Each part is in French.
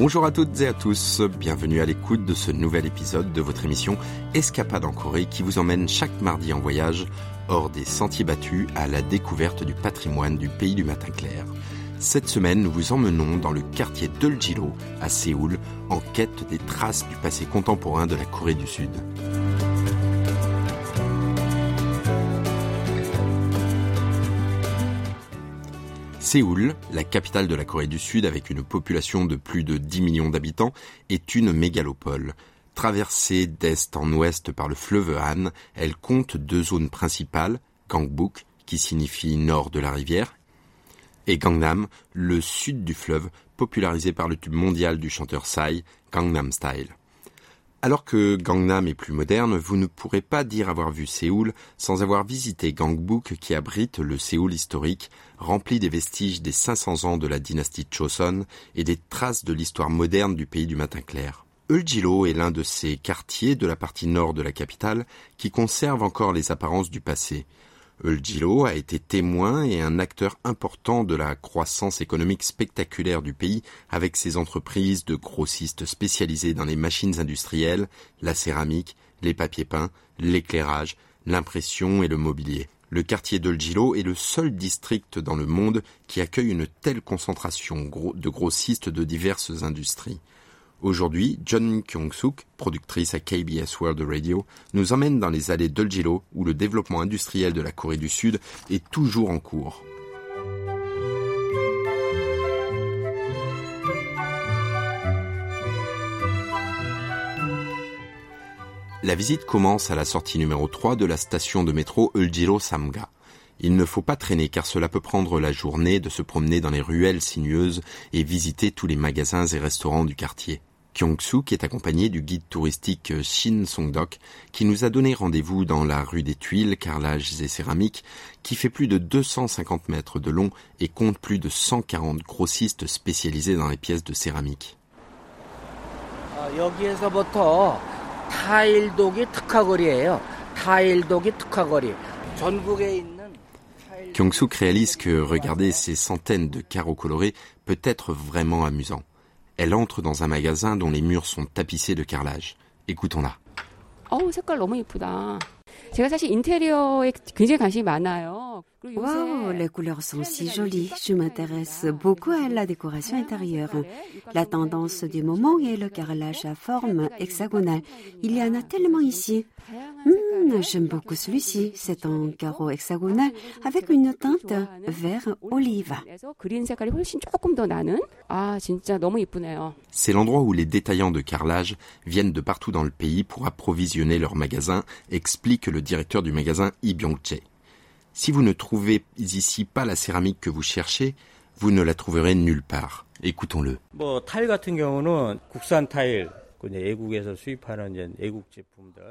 Bonjour à toutes et à tous, bienvenue à l'écoute de ce nouvel épisode de votre émission Escapade en Corée qui vous emmène chaque mardi en voyage hors des sentiers battus à la découverte du patrimoine du pays du matin clair. Cette semaine, nous vous emmenons dans le quartier d'Eoljilo à Séoul en quête des traces du passé contemporain de la Corée du Sud. Séoul, la capitale de la Corée du Sud avec une population de plus de 10 millions d'habitants, est une mégalopole. Traversée d'est en ouest par le fleuve Han, elle compte deux zones principales, Gangbuk, qui signifie nord de la rivière, et Gangnam, le sud du fleuve, popularisé par le tube mondial du chanteur Psy, Gangnam Style. Alors que Gangnam est plus moderne, vous ne pourrez pas dire avoir vu Séoul sans avoir visité Gangbuk qui abrite le Séoul historique, rempli des vestiges des 500 ans de la dynastie Choson et des traces de l'histoire moderne du pays du matin clair. Eulgilo est l'un de ces quartiers de la partie nord de la capitale qui conserve encore les apparences du passé. Eulgilo a été témoin et un acteur important de la croissance économique spectaculaire du pays avec ses entreprises de grossistes spécialisées dans les machines industrielles, la céramique, les papiers peints, l'éclairage, l'impression et le mobilier. Le quartier d'Eulgilo est le seul district dans le monde qui accueille une telle concentration de grossistes de diverses industries. Aujourd'hui, John Kyung-suk, productrice à KBS World Radio, nous emmène dans les allées d'Eulgilo où le développement industriel de la Corée du Sud est toujours en cours. La visite commence à la sortie numéro 3 de la station de métro Eulgilo Samga. Il ne faut pas traîner car cela peut prendre la journée de se promener dans les ruelles sinueuses et visiter tous les magasins et restaurants du quartier. Kyung-suk est accompagné du guide touristique Shin Song-dok qui nous a donné rendez-vous dans la rue des Tuiles, carrelages et céramiques qui fait plus de 250 mètres de long et compte plus de 140 grossistes spécialisés dans les pièces de céramique. Kyung-suk réalise que regarder ces centaines de carreaux colorés peut être vraiment amusant. Elle entre dans un magasin dont les murs sont tapissés de carrelage. Écoutons-la. Wow, les couleurs sont si jolies. Je m'intéresse beaucoup à la décoration intérieure. La tendance du moment est le carrelage à forme hexagonale. Il y en a tellement ici. Hmm, j'aime beaucoup celui-ci. C'est un carreau hexagonal avec une teinte vert olive. C'est l'endroit où les détaillants de carrelage viennent de partout dans le pays pour approvisionner leurs magasins, explique le directeur du magasin Lee Byung-chae. Si vous ne trouvez ici pas la céramique que vous cherchez, vous ne la trouverez nulle part. Écoutons-le.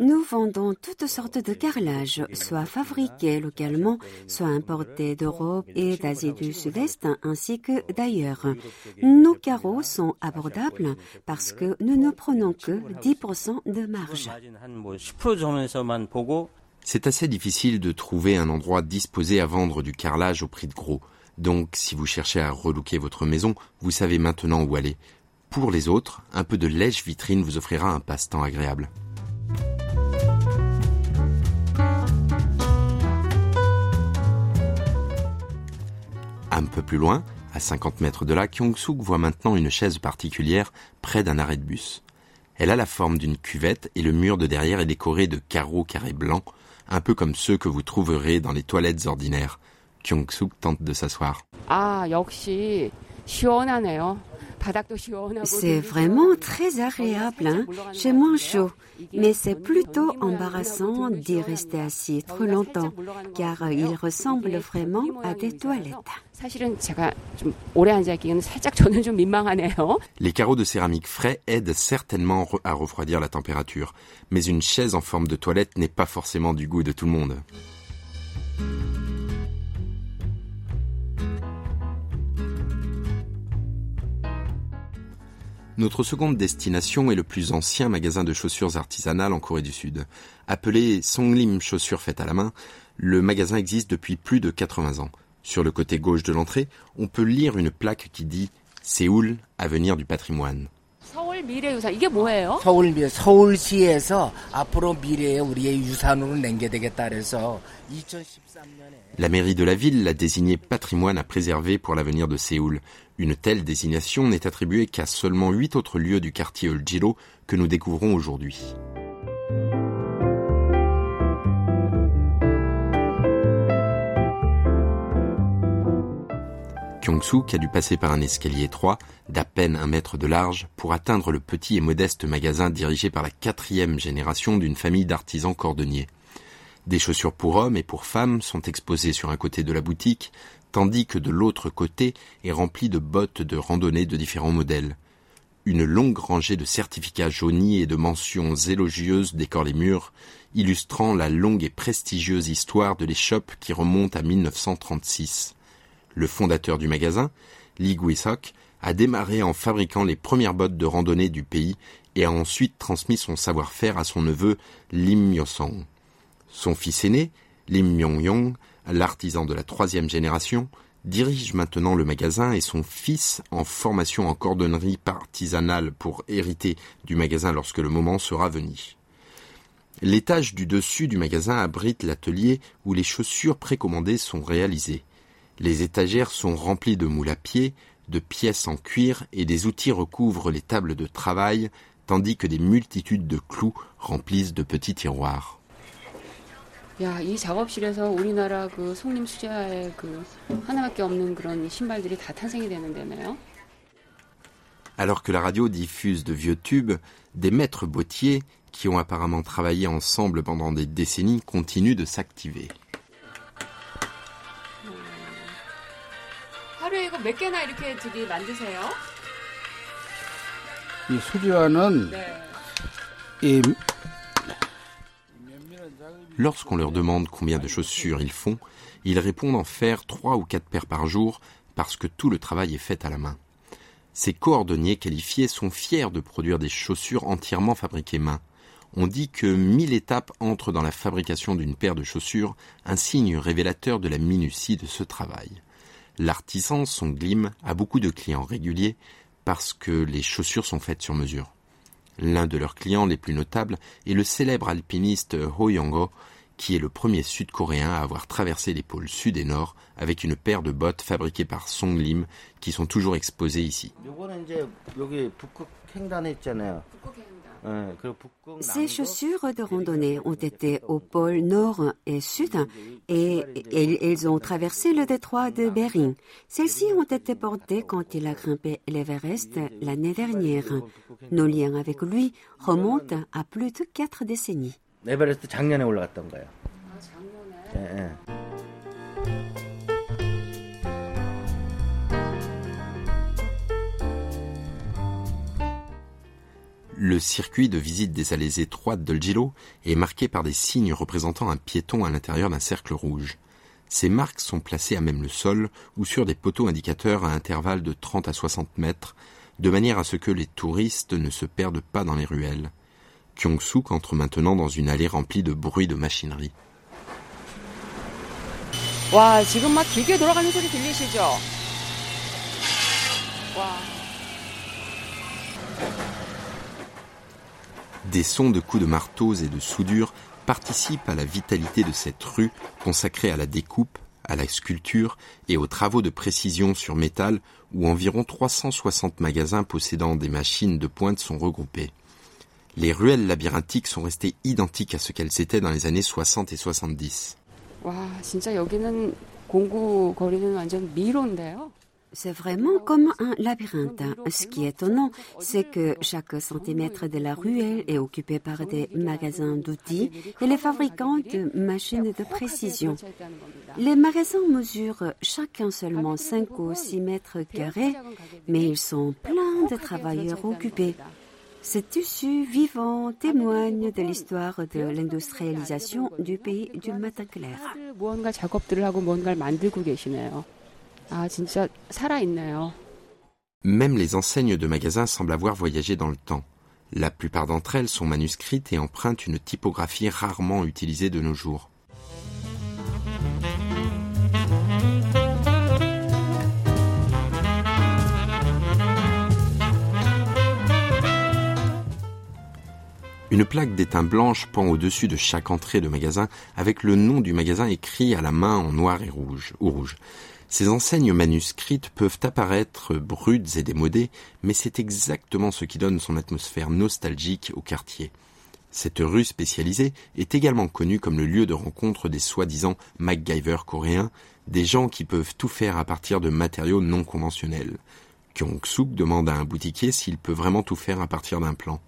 Nous vendons toutes sortes de carrelages, soit fabriqués localement, soit importés d'Europe et d'Asie du Sud-Est, ainsi que d'ailleurs. Nos carreaux sont abordables parce que nous ne prenons que 10% de marge. C'est assez difficile de trouver un endroit disposé à vendre du carrelage au prix de gros. Donc, si vous cherchez à relooker votre maison, vous savez maintenant où aller. Pour les autres, un peu de lèche vitrine vous offrira un passe-temps agréable. Un peu plus loin, à 50 mètres de là, Kyung-suk voit maintenant une chaise particulière près d'un arrêt de bus. Elle a la forme d'une cuvette et le mur de derrière est décoré de carreaux carrés blancs un peu comme ceux que vous trouverez dans les toilettes ordinaires. Kyung-suk tente de s'asseoir. C'est vraiment très agréable. Hein? J'ai moins chaud, mais c'est plutôt embarrassant d'y rester assis trop longtemps, car il ressemble vraiment à des toilettes. Les carreaux de céramique frais aident certainement à refroidir la température, mais une chaise en forme de toilette n'est pas forcément du goût de tout le monde. Notre seconde destination est le plus ancien magasin de chaussures artisanales en Corée du Sud. Appelé Songlim Chaussures faites à la main, le magasin existe depuis plus de 80 ans. Sur le côté gauche de l'entrée, on peut lire une plaque qui dit Séoul, avenir du patrimoine. 서울 미래유산 이게 뭐예요? 서울 미 서울시에서 앞으로 미래의 우리의 유산으로 남겨되겠다 그래서 2013년에 La mairie de la ville l'a désigné patrimoine à préserver pour l'avenir de Séoul. Une telle désignation n'est attribuée qu'à seulement huit autres lieux du quartier Eulgilo que nous découvrons aujourd'hui. A dû passer par un escalier étroit, d'à peine un mètre de large, pour atteindre le petit et modeste magasin dirigé par la quatrième génération d'une famille d'artisans cordonniers. Des chaussures pour hommes et pour femmes sont exposées sur un côté de la boutique, tandis que de l'autre côté est rempli de bottes de randonnée de différents modèles. Une longue rangée de certificats jaunis et de mentions élogieuses décore les murs, illustrant la longue et prestigieuse histoire de l'échoppe qui remonte à 1936. Le fondateur du magasin, Lee Guisok, a démarré en fabriquant les premières bottes de randonnée du pays et a ensuite transmis son savoir-faire à son neveu Lim Myosong. Son fils aîné, Lim Myong-yong, l'artisan de la troisième génération, dirige maintenant le magasin et son fils, en formation en cordonnerie artisanale pour hériter du magasin lorsque le moment sera venu. L'étage du dessus du magasin abrite l'atelier où les chaussures précommandées sont réalisées. Les étagères sont remplies de moules à pied, de pièces en cuir et des outils recouvrent les tables de travail, tandis que des multitudes de clous remplissent de petits tiroirs. 야, 이 작업실에서 우리나라 그 송림 수제화의 그 하나밖에 없는 그런 신발들이 다 탄생이 되는 데네요. Alors que la radio diffuse de vieux tubes, des maîtres bottiers, qui ont apparemment travaillé ensemble pendant des décennies, continuent de s'activer. 몇 개나 이렇게 저기 만드세요? 이 수지화는 네. 이 Lorsqu'on leur demande combien de chaussures ils font, ils répondent en faire trois ou quatre paires par jour parce que tout le travail est fait à la main. Ces cordonniers qualifiés sont fiers de produire des chaussures entièrement fabriquées main. On dit que mille étapes entrent dans la fabrication d'une paire de chaussures, un signe révélateur de la minutie de ce travail. L'artisan Son Glim a beaucoup de clients réguliers parce que les chaussures sont faites sur mesure. L'un de leurs clients les plus notables est le célèbre alpiniste Ho Young-go, qui est le premier sud-coréen à avoir traversé les pôles sud et nord avec une paire de bottes fabriquées par Song Lim qui sont toujours exposées ici. Ces chaussures de randonnée ont été au pôle nord et sud et, elles ont traversé le détroit de Bering. Celles-ci ont été portées quand il a grimpé l'Everest l'année dernière. Nos liens avec lui remontent à plus de quatre décennies. Le circuit de visite des allées étroites d'Olgilo est marqué par des signes représentant un piéton à l'intérieur d'un cercle rouge. Ces marques sont placées à même le sol ou sur des poteaux indicateurs à intervalles de 30 à 60 mètres, de manière à ce que les touristes ne se perdent pas dans les ruelles. Kyung-suk entre maintenant dans une allée remplie de bruit de machinerie. 와, Des sons de coups de marteaux et de soudure participent à la vitalité de cette rue consacrée à la découpe, à la sculpture et aux travaux de précision sur métal où environ 360 magasins possédant des machines de pointe sont regroupés. Les ruelles labyrinthiques sont restées identiques à ce qu'elles étaient dans les années 60 et 70. 와, 진짜 여기는 공구 거리는 완전 미로인데요. C'est vraiment comme un labyrinthe. Ce qui est étonnant, c'est que chaque centimètre de la ruelle est occupé par des magasins d'outils et les fabricants de machines de précision. Les magasins mesurent chacun seulement 5 ou 6 mètres carrés, mais ils sont pleins de travailleurs occupés. Ce tissu vivant témoigne de l'histoire de l'industrialisation du pays du matin clair. 아, 진짜 살아있네요. Même les enseignes de magasins semblent avoir voyagé dans le temps. La plupart d'entre elles sont manuscrites et empruntent une typographie rarement utilisée de nos jours. Une plaque d'étain blanche pend au-dessus de chaque entrée de magasin avec le nom du magasin écrit à la main en noir et rouge ou rouge. Ces enseignes manuscrites peuvent apparaître brutes et démodées, mais c'est exactement ce qui donne son atmosphère nostalgique au quartier. Cette rue spécialisée est également connue comme le lieu de rencontre des soi-disant MacGyver coréens, des gens qui peuvent tout faire à partir de matériaux non conventionnels. Kyung-suk demande à un boutiquier s'il peut vraiment tout faire à partir d'un plan.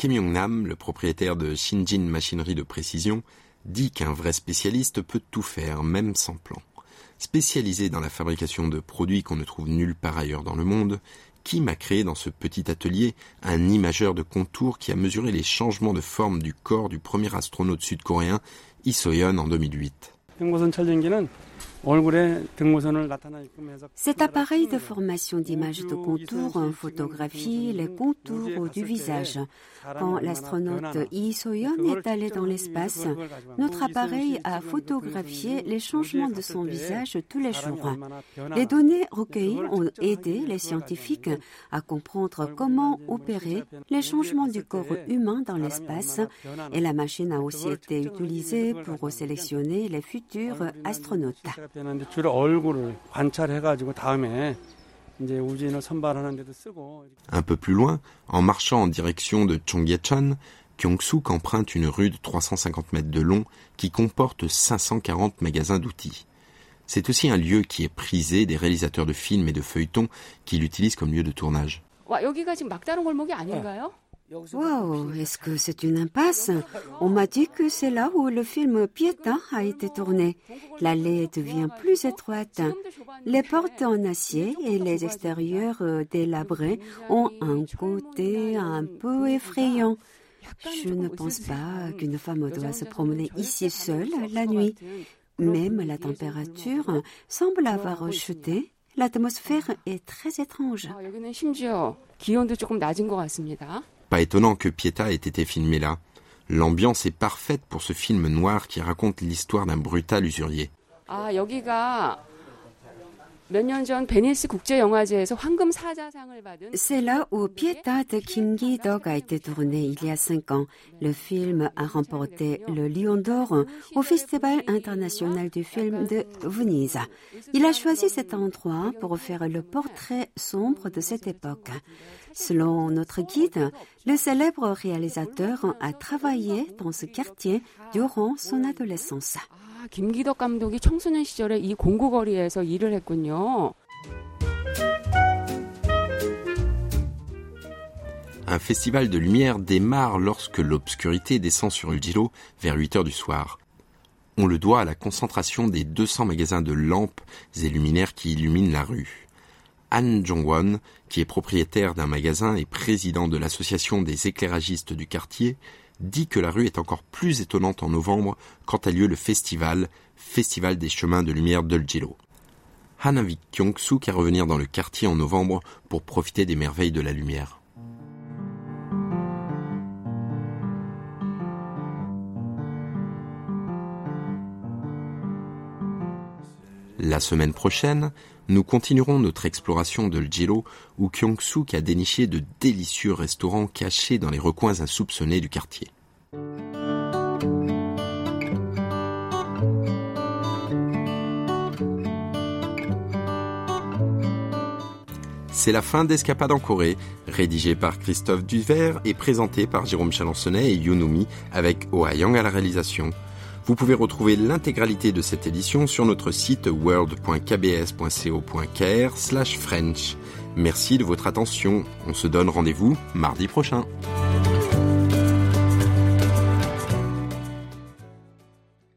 Kim Yong-nam, le propriétaire de Shinjin Machinerie de Précision, dit qu'un vrai spécialiste peut tout faire, même sans plan. Spécialisé dans la fabrication de produits qu'on ne trouve nulle part ailleurs dans le monde, Kim a créé dans ce petit atelier un imageur de contour qui a mesuré les changements de forme du corps du premier astronaute sud-coréen, Lee Soyeon, en 2008. Cet appareil de formation d'images de contour photographie les contours du visage. Quand l'astronaute Lee Soyeon est allé dans l'espace, notre appareil a photographié les changements de son visage tous les jours. Les données recueillies ont aidé les scientifiques à comprendre comment opérer les changements du corps humain dans l'espace et la machine a aussi été utilisée pour sélectionner les futurs astronautes. Un peu plus loin, en marchant en direction de Chongyechon, Kyung-suk emprunte une rue de 350 mètres de long qui comporte 540 magasins d'outils. C'est aussi un lieu qui est prisé des réalisateurs de films et de feuilletons qui l'utilisent comme lieu de tournage. Wow, est-ce que c'est une impasse? On m'a dit que c'est là où le film Pieta a été tourné. L'allée devient plus étroite. Les portes en acier et les extérieurs délabrés ont un côté un peu effrayant. Je ne pense pas qu'une femme doit se promener ici seule la nuit. Même la température semble avoir chuté. L'atmosphère est très étrange. Pas étonnant que Pieta ait été filmé là. L'ambiance est parfaite pour ce film noir qui raconte l'histoire d'un brutal usurier. C'est là où Pieta de Kim Gi-dok a été tourné il y a cinq ans. Le film a remporté le Lion d'Or au Festival international du film de Venise. Il a choisi cet endroit pour faire le portrait sombre de cette époque. Selon notre guide, le célèbre réalisateur a travaillé dans ce quartier durant son adolescence. Un festival de lumière démarre lorsque l'obscurité descend sur Uljilo vers 8 heures du soir. On le doit à la concentration des 200 magasins de lampes et luminaires qui illuminent la rue. Han Jong-won, qui est propriétaire d'un magasin et président de l'association des éclairagistes du quartier, dit que la rue est encore plus étonnante en novembre quand a lieu le festival, Festival des chemins de lumière d'Eljilo. Han invite Kyung-suk à revenir dans le quartier en novembre pour profiter des merveilles de la lumière. La semaine prochaine, nous continuerons notre exploration de l'Jilo où Kyung-suk a déniché de délicieux restaurants cachés dans les recoins insoupçonnés du quartier. C'est la fin d'Escapade en Corée, rédigée par Christophe Duvert et présentée par Jérôme Chalençonnet et Yunumi avec Oh à la réalisation. Vous pouvez retrouver l'intégralité de cette édition sur notre site world.kbs.co.kr slash French. Merci de votre attention. On se donne rendez-vous mardi prochain.